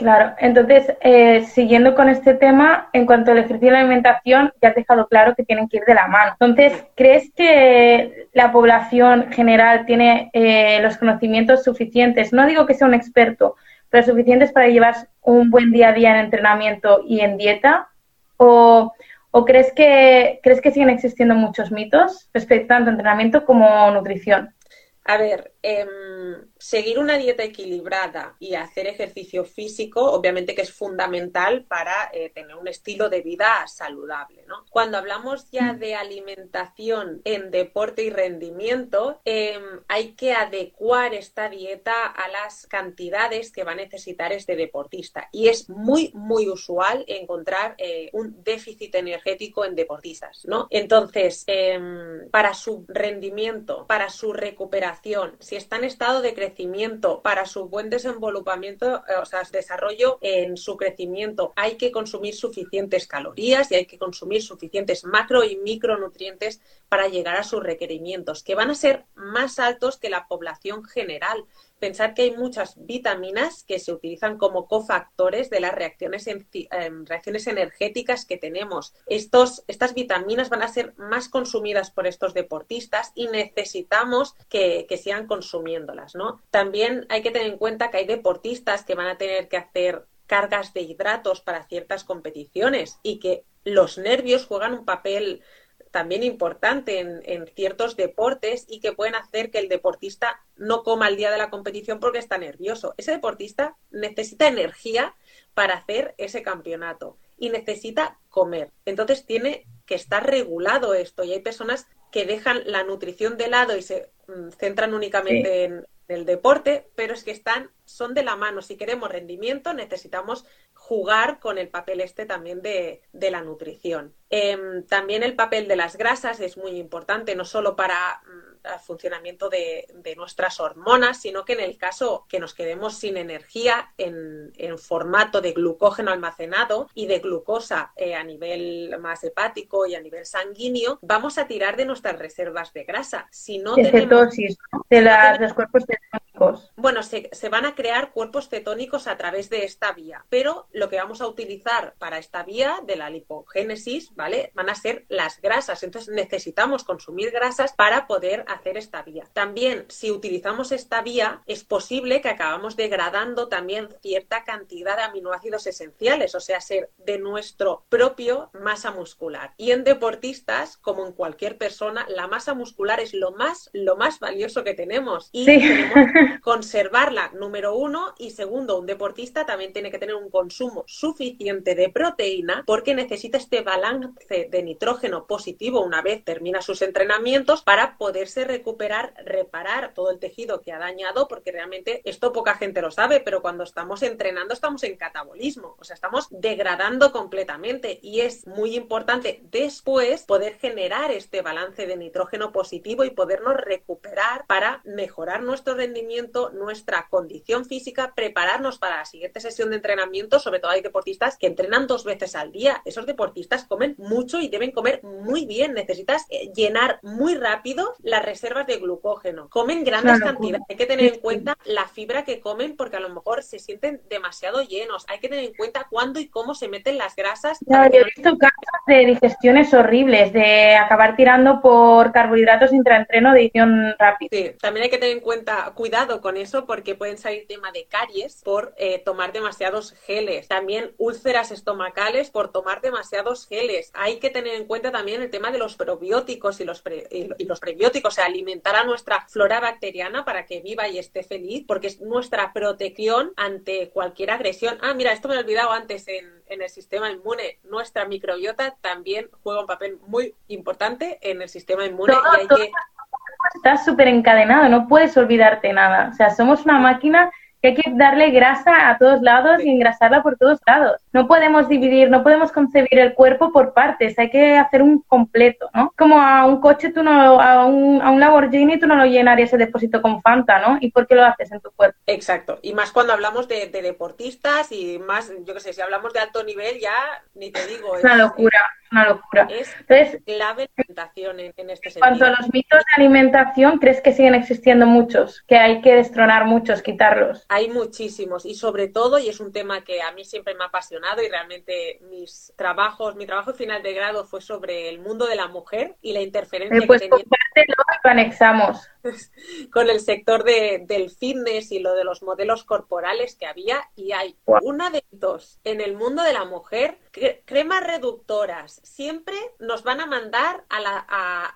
Claro, entonces, eh, siguiendo con este tema, en cuanto al ejercicio y la alimentación, ya has dejado claro que tienen que ir de la mano. Entonces, ¿crees que la población general tiene eh, los conocimientos suficientes? No digo que sea un experto, pero suficientes para llevar un buen día a día en entrenamiento y en dieta? ¿O, o crees, que, crees que siguen existiendo muchos mitos respecto tanto a entrenamiento como nutrición? A ver, eh, seguir una dieta equilibrada y hacer ejercicio físico, obviamente que es fundamental para eh, tener un estilo de vida saludable. ¿no? Cuando hablamos ya mm. de alimentación en deporte y rendimiento, em, hay que adecuar esta dieta a las cantidades que va a necesitar este deportista. Y es muy, muy usual encontrar eh, un déficit energético en deportistas. ¿no? Entonces, em, para su rendimiento, para su recuperación, si está en estado de crecimiento, para su buen desenvolupamiento, eh, o sea, desarrollo en su crecimiento, hay que consumir suficientes calorías y hay que consumir suficientes macro y micronutrientes para llegar a sus requerimientos, que van a ser más altos que la población general pensar que hay muchas vitaminas que se utilizan como cofactores de las reacciones, em, reacciones energéticas que tenemos. Estos, estas vitaminas van a ser más consumidas por estos deportistas y necesitamos que, que sigan consumiéndolas. ¿no? También hay que tener en cuenta que hay deportistas que van a tener que hacer cargas de hidratos para ciertas competiciones y que los nervios juegan un papel también importante en, ciertos deportes y que pueden hacer que el deportista no coma el día de la competición porque está nervioso. Ese deportista necesita energía para hacer ese campeonato y necesita comer. Entonces tiene que estar regulado esto y hay personas que dejan la nutrición de lado y se mm, centran únicamente en el deporte, pero es que están, son de la mano. Si queremos rendimiento, necesitamos jugar con el papel este también de, de la nutrición. Em, también el papel de las grasas es muy importante, no solo para mm, el funcionamiento de, de, nuestras hormonas, sino que en el caso que nos quedemos sin energía en, en formato de glucógeno almacenado y de glucosa eh, a nivel más hepático y a nivel sanguíneo, vamos a tirar de nuestras reservas de grasa. Si no de tenemos, de los cuerpos bueno, se, van a crear cuerpos cetónicos a través de esta vía, pero lo que vamos a utilizar para esta vía de la lipogénesis, ¿vale? Van a ser las grasas. Entonces necesitamos consumir grasas para poder hacer esta vía. También, si utilizamos esta vía, es posible que acabamos degradando también cierta cantidad de aminoácidos esenciales, o sea, ser de nuestro propio masa muscular. Y en deportistas, como en cualquier persona, la masa muscular es lo más, lo más valioso que tenemos. Y tenemos conservarla, número uno, y segundo, un deportista también tiene que tener un consumo suficiente de proteína porque necesita este balance de nitrógeno positivo una vez termina sus entrenamientos para poderse recuperar, reparar todo el tejido que ha dañado, porque realmente esto poca gente lo sabe, pero cuando estamos entrenando estamos en catabolismo, o sea, estamos degradando completamente y es muy importante después poder generar este balance de nitrógeno positivo y podernos recuperar para mejorar nuestro rendimiento, nuestra condición física, prepararnos para la siguiente sesión de entrenamiento. Sobre todo hay deportistas que entrenan dos veces al día. Esos deportistas comen mucho y deben comer muy bien. Necesitas eh, llenar muy rápido las reservas de glucógeno. Comen grandes cantidades. Hay que tener en cuenta la fibra que comen porque a lo mejor se sienten demasiado llenos. Hay que tener en cuenta cuándo y cómo se meten las grasas. yo he visto casos de digestiones horribles, de acabar tirando por carbohidratos intraentreno de edición rápida. Sí, también hay que tener en cuenta, cuidado con eso porque pueden salir tema de caries por eh, tomar demasiados geles. También úlceras estomacales por tomar demasiados geles. Hay que tener en cuenta también el tema de los probióticos y los, y los prebióticos, o sea, alimentar a nuestra flora bacteriana para que viva y esté feliz, porque es nuestra protección ante cualquier agresión. Ah, mira, esto me he olvidado antes en, el sistema inmune. Nuestra microbiota también juega un papel muy importante en el sistema inmune y hay que estás súper encadenado, no puedes olvidarte nada. O sea, somos una máquina que hay que darle grasa a todos lados y engrasarla por todos lados. No podemos dividir, no podemos concebir el cuerpo por partes, hay que hacer un completo, ¿no? Como a un coche, tú no, a un, a un Lamborghini tú no lo llenarías el depósito con Fanta, ¿no? ¿Y por qué lo haces en tu cuerpo? Exacto, y más cuando hablamos de, deportistas y más, yo qué sé, si hablamos de alto nivel ya ni te digo. Es una locura. Una locura. Es Entonces, clave alimentación en, en este sentido. En cuanto a los mitos de alimentación, ¿crees que siguen existiendo muchos? Que hay que destronar muchos, quitarlos. Hay muchísimos y sobre todo, y es un tema que a mí siempre me ha apasionado y realmente mis trabajos, mi trabajo final de grado fue sobre el mundo de la mujer y la interferencia eh, pues que tenía. lo anexamos. con el sector de, del fitness y lo de los modelos corporales que había y hay una de dos en el mundo de la mujer cremas reductoras. Siempre nos van a mandar a la,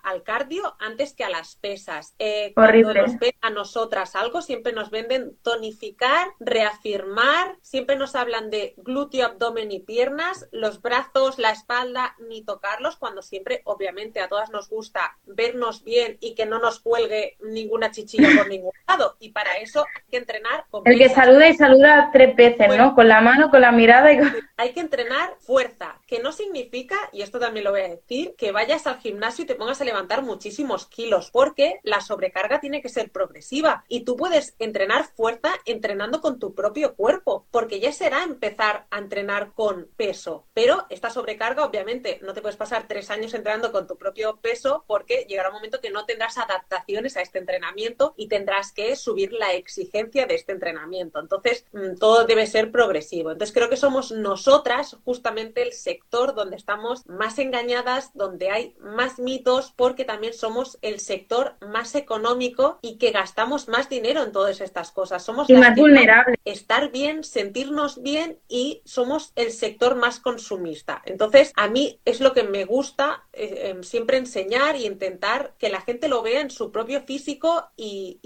al cardio antes que a las pesas. Eh, cuando nos ven a nosotras algo siempre nos venden tonificar reafirmar. Siempre nos hablan de glúteo abdomen y piernas los brazos la espalda ni tocarlos cuando siempre obviamente a todas nos gusta vernos bien y que no nos cuelgue ninguna chichilla por ningún lado. Y para eso hay que entrenar con El que saluda y saluda tres veces, ¿no? Con la mano, con la mirada y Hay que entrenar fuerza, que no significa, y esto también lo voy a decir, que vayas al gimnasio y te pongas a levantar muchísimos kilos, porque la sobrecarga tiene que ser progresiva. Y tú puedes entrenar fuerza entrenando con tu propio cuerpo, porque ya será empezar a entrenar con peso. Pero esta sobrecarga, obviamente, no te puedes pasar tres años entrenando con tu propio peso porque llegará un momento que no tendrás adaptaciones a este entrenamiento y tendrás que subir la exigencia de este entrenamiento. Entonces, mm, todo debe ser progresivo. Entonces, creo que somos nosotras justamente el sector donde estamos más engañadas, donde hay más mitos, porque también somos el sector más económico y que gastamos más dinero en todas estas cosas. Somos y más vulnerables. Estar bien, sentirnos bien y somos el sector más consumista. Entonces, a mí es lo que me gusta eh, em, siempre enseñar y intentar que la gente lo vea en su propio físico y,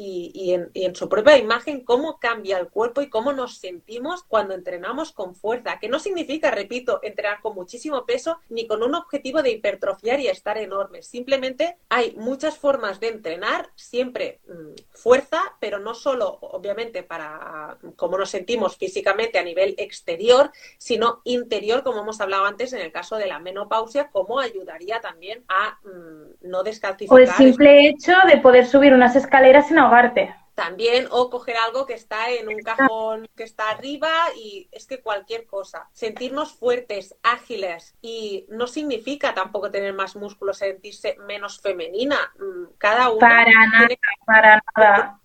en, su propia imagen cómo cambia el cuerpo y cómo nos sentimos cuando entrenamos con fuerza, que no significa, repito, entrenar con muchísimo peso ni con un objetivo de hipertrofiar y estar enorme. Simplemente hay muchas formas de entrenar, siempre mm, fuerza, pero no solo, obviamente, para cómo nos sentimos físicamente a nivel exterior, sino interior, como hemos hablado antes en el caso de la menopausia, cómo ayudaría también a mm, no descalcificar. O el simple hecho de poder subir unas escaleras sin ahogarte. También, o coger algo que está en un cajón que está arriba y es que cualquier cosa. Sentirnos fuertes, ágiles y no significa tampoco tener más músculos, sentirse menos femenina. Mm, cada uno. Para nada, para nada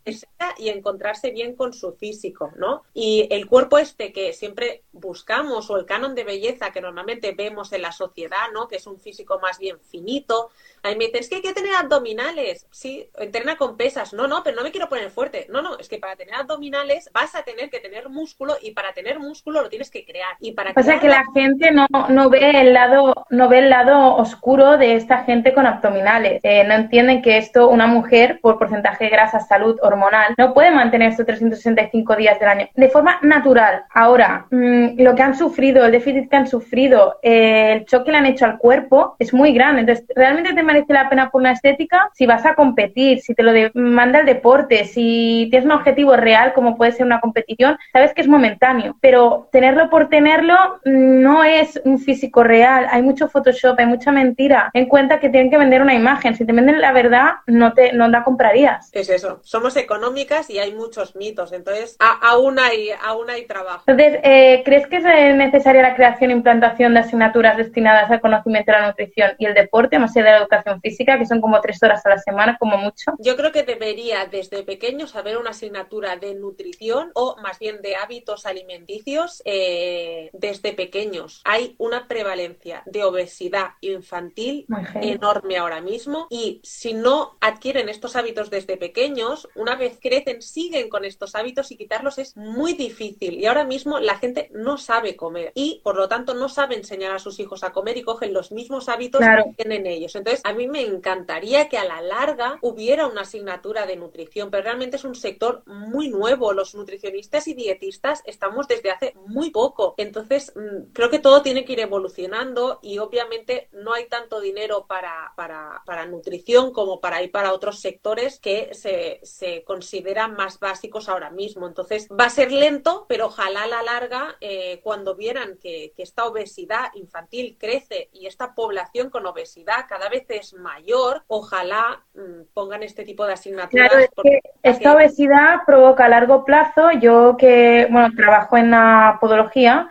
y encontrarse bien con su físico, ¿no? Y el cuerpo este que siempre buscamos o el canon de belleza que normalmente vemos en la sociedad, ¿no? Que es un físico más bien finito. Ahí me dicen, es que hay que tener abdominales. Sí, entrena con pesas. No, no, pero no me quiero poner fuerte. No, no, es que para tener abdominales vas a tener que tener músculo y para tener músculo lo tienes que crear. Y para sea que la gente no, no ve el lado, no ve el lado oscuro de esta gente con abdominales. Eh, no entienden que esto, una mujer, por porcentaje de grasa, salud hormonal no puede mantener estos 365 días del año de forma natural. Ahora, mm, lo que han sufrido, el déficit que han sufrido, eh, el choque que le han hecho al cuerpo es muy grande. Entonces, ¿realmente te merece la pena por una estética? Si vas a competir, si te lo manda el deporte, si tienes un objetivo real como puede ser una competición, sabes que es momentáneo. Pero tenerlo por tenerlo mm, no es un físico real. Hay mucho Photoshop, hay mucha mentira. En cuenta que tienen que vender una imagen. Si te venden la verdad, no te no la comprarías. Es eso. Somos económicas y hay muchos mitos, entonces aún, hay, aún hay trabajo. Entonces, eh, ¿crees que es necesaria la creación e implantación de asignaturas destinadas al conocimiento de la nutrición y el deporte, más allá de la educación física, que son como tres horas a la semana, como mucho? Yo creo que debería desde pequeños haber una asignatura de nutrición o más bien de hábitos alimenticios eh, desde pequeños. Hay una prevalencia de obesidad infantil enorme ahora mismo y si no adquieren estos hábitos desde pequeños, una vez crecen, siguen con estos hábitos y quitarlos es muy difícil. Y ahora mismo la gente no sabe comer y por lo tanto no sabe enseñar a sus hijos a comer y cogen los mismos hábitos que tienen ellos. Entonces, a mí me encantaría que a la larga hubiera una asignatura de nutrición, pero realmente es un sector muy nuevo. Los nutricionistas y dietistas estamos desde hace muy poco. Entonces, mm, creo que todo tiene que ir evolucionando y obviamente no hay tanto dinero para, para, para nutrición como para ir para otros sectores que se, se consideran más básicos ahora mismo. Entonces va a ser lento, pero ojalá a la larga, eh, cuando vieran que, esta obesidad infantil crece y esta población con obesidad cada vez es mayor, ojalá mm, pongan este tipo de asignaturas. Claro, esta obesidad provoca a largo plazo, yo que bueno trabajo en la podología,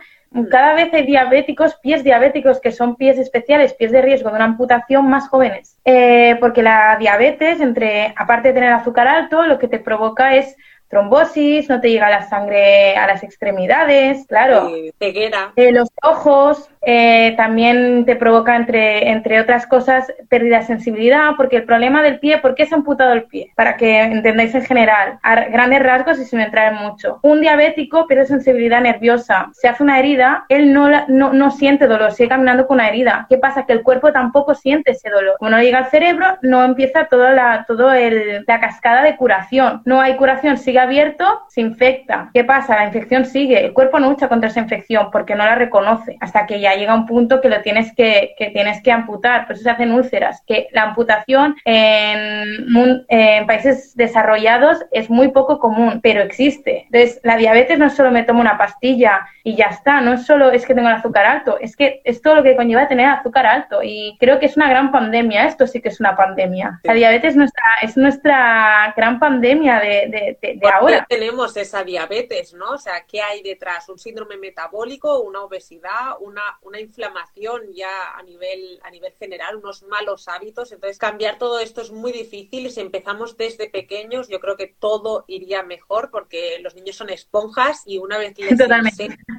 Cada vez hay diabéticos, pies diabéticos que son pies especiales, pies de riesgo de una amputación más jóvenes. Eh, porque la diabetes, entre aparte de tener azúcar alto, lo que te provoca es trombosis, no te llega la sangre a las extremidades, claro. ceguera. Eh, los ojos, eh, también te provoca, entre, entre otras cosas, pérdida de sensibilidad, porque el problema del pie, ¿por qué se ha amputado el pie? Para que entendáis en general, a grandes rasgos y sin entrar en mucho. Un diabético pierde sensibilidad nerviosa, se hace una herida, él no, no, no siente dolor, sigue caminando con una herida. ¿Qué pasa? Que el cuerpo tampoco siente ese dolor. Como no llega al cerebro, no empieza toda la, todo el, la cascada de curación. No hay curación, sigue abierto, se infecta. ¿Qué pasa? La infección sigue. El cuerpo no lucha contra esa infección porque no la reconoce hasta que ya llega un punto que lo tienes que, que tienes que amputar, por eso se hacen úlceras, que la amputación en, en, países desarrollados es muy poco común, pero existe. Entonces, la diabetes no es solo me tomo una pastilla y ya está, no es solo es que tengo el azúcar alto, es que es todo lo que conlleva tener azúcar alto y creo que es una gran pandemia, esto sí que es una pandemia. La diabetes es nuestra, es nuestra gran pandemia de, de, de, ahora. tenemos esa diabetes, ¿no? O sea, ¿qué hay detrás? ¿Un síndrome metabólico, una obesidad, una una inflamación ya a nivel, a nivel general, unos malos hábitos. Entonces, cambiar todo esto es muy difícil si empezamos desde pequeños, yo creo que todo iría mejor porque los niños son esponjas y una vez les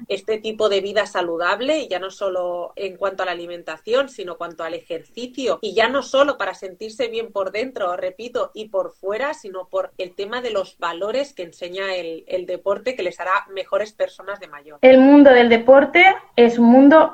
este tipo de vida saludable, ya no solo en cuanto a la alimentación, sino cuanto al ejercicio, y ya no solo para sentirse bien por dentro, repito, y por fuera, sino por el tema de los valores que enseña el, el deporte que les hará mejores personas de mayor. El mundo del deporte es un mundo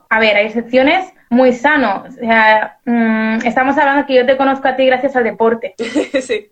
a ver, hay excepciones, muy sano. O sea, mmm, estamos hablando que yo te conozco a ti gracias al deporte. sí,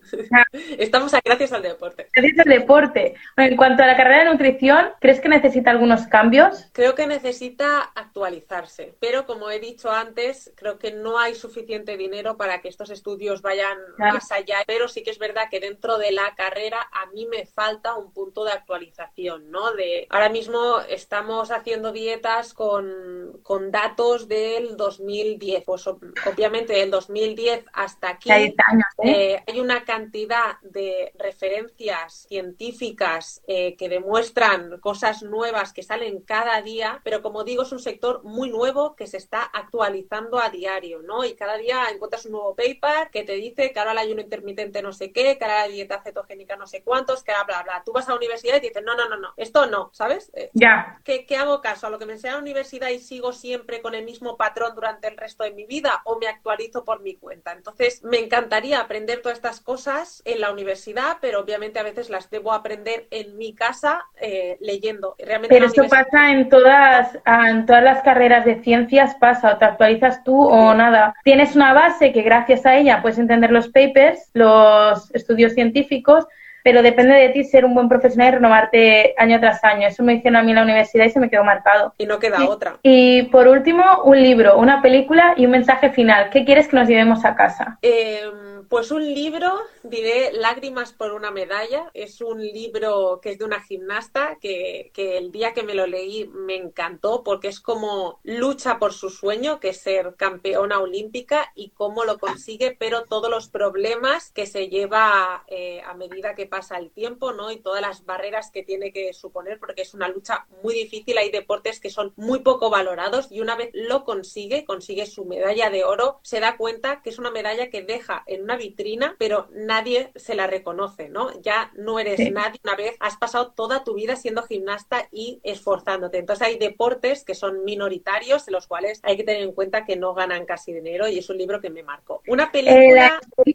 estamos a, gracias al deporte. Gracias al deporte. en cuanto a la carrera de nutrición, ¿crees que necesita algunos cambios? Creo que necesita actualizarse, pero como he dicho antes, creo que no hay suficiente dinero para que estos estudios vayan más allá, pero sí que es verdad que dentro de la carrera a mí me falta un punto de actualización, ¿no? De ahora mismo estamos haciendo dietas con, con datos del 2010. Pues obviamente del 2010 hasta aquí hay, años, ¿eh? Eh, hay una cantidad de referencias científicas eh, que demuestran cosas nuevas que salen cada día, pero como digo, es un sector muy nuevo que se está actualizando a diario, ¿no? Y cada día encuentras un nuevo paper que te dice que ahora el ayuno intermitente no sé qué, que ahora la dieta cetogénica no sé cuántos, que ahora bla, bla. Tú vas a la universidad y dices, no, no, no, no, esto no, ¿sabes? Ya. ¿Qué, ¿Qué hago caso? A lo que me enseña la universidad y sigo siempre con el mismo patrón durante el resto de mi vida o me actualizo por mi cuenta. Entonces, me encantaría aprender todas estas cosas en la universidad, pero obviamente a veces las debo aprender en mi casa eh, leyendo. Realmente pero esto pasa en todas, en todas las carreras de ciencias, pasa, o te actualizas tú o nada. Tienes una base que gracias a ella puedes entender los papers, los estudios científicos, pero depende de ti ser un buen profesional y renovarte año tras año. Eso me hicieron a mí en la universidad y se me quedó marcado. Y no queda otra. Y por último, un libro, una película y un mensaje final. ¿Qué quieres que nos llevemos a casa? Eh pues un libro, diré Lágrimas por una medalla. Es un libro que es de una gimnasta que, que, el día que me lo leí me encantó porque es como lucha por su sueño, que es ser campeona olímpica y cómo lo consigue, pero todos los problemas que se lleva eh, a medida que pasa el tiempo, ¿no? Y todas las barreras que tiene que suponer porque es una lucha muy difícil. Hay deportes que son muy poco valorados y una vez lo consigue, consigue su medalla de oro, se da cuenta que es una medalla que deja en una vitrina, pero nadie se la reconoce, ¿no? Ya no eres nadie una vez, has pasado toda tu vida siendo gimnasta y esforzándote. Entonces hay deportes que son minoritarios, en los cuales hay que tener en cuenta que no ganan casi dinero y es un libro que me marcó. Una película... Eh,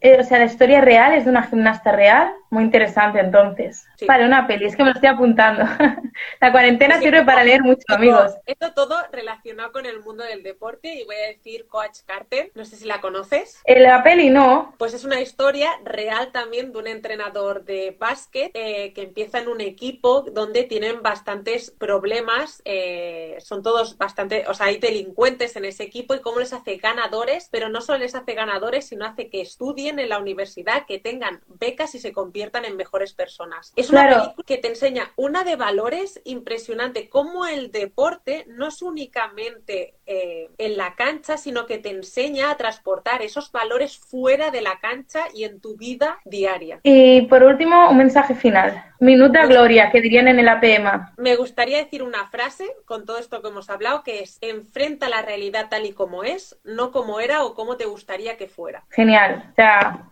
eh, o sea, la historia real es de una gimnasta real, muy interesante entonces. Para una peli, es que me lo estoy apuntando. la cuarentena sirve para leer mucho, amigos. Esto todo relacionado con el mundo del deporte y voy a decir Coach Carter, no sé si la conoces. En la peli no pues es una historia real también de un entrenador de básquet eh, que empieza en un equipo donde tienen bastantes problemas, eh, son todos bastante, o sea, hay delincuentes en ese equipo y cómo les hace ganadores, pero no solo les hace ganadores, sino hace que estudien en la universidad, que tengan becas y se conviertan en mejores personas. Es una película que te enseña una de valores impresionante, como el deporte no es únicamente eh, en la cancha, sino que te enseña a transportar esos valores fuera de la cancha y en tu vida diaria. Y por último, un mensaje final. Minuta gloria, que dirían en el APM. Me gustaría decir una frase con todo esto que hemos hablado, que es enfrenta la realidad tal y como es, no como era o como te gustaría que fuera. Genial. O sea,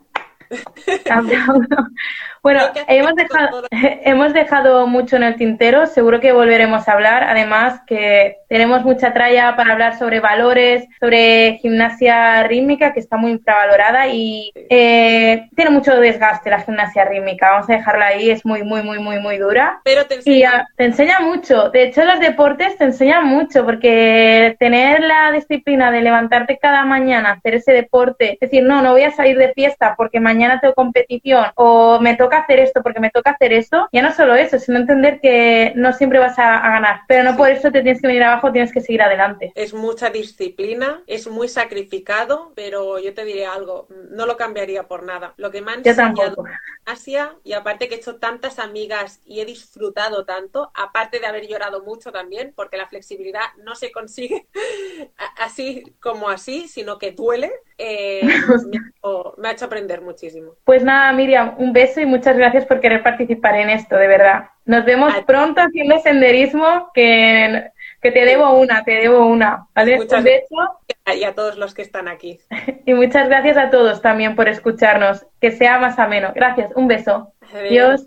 bueno, hemos dejado, hemos dejado mucho en el tintero, seguro que volveremos a hablar. Además, que tenemos mucha tralla para hablar sobre valores, sobre gimnasia rítmica, que está muy infravalorada y eh, tiene mucho desgaste la gimnasia rítmica. Vamos a dejarla ahí, es muy, muy, muy, muy, muy dura. Pero te enseña. te enseña mucho. De hecho, los deportes te enseñan mucho, porque tener la disciplina de levantarte cada mañana, hacer ese deporte, decir, no, no voy a salir de fiesta porque mañana tengo competición o me toca hacer esto porque me toca hacer esto, ya no solo eso, sino entender que no siempre vas a, ganar, pero no por eso te tienes que venir abajo, tienes que seguir adelante. Es mucha disciplina, es muy sacrificado, pero yo te diré algo, no lo cambiaría por nada. Lo que me han enseñado Asia, y aparte que he hecho tantas amigas y he disfrutado tanto, aparte de haber llorado mucho también, porque la flexibilidad no se consigue así como así, sino que duele, eh, me ha hecho aprender muchísimo. Pues nada, Miriam, un beso y muchas gracias por querer participar en esto, de verdad. Nos vemos pronto haciendo senderismo, que, que te debo una, te debo una. ¿vale? Muchas Y a todos los que están aquí. y muchas gracias a todos también por escucharnos. Que sea más ameno. Gracias, un beso. Adiós.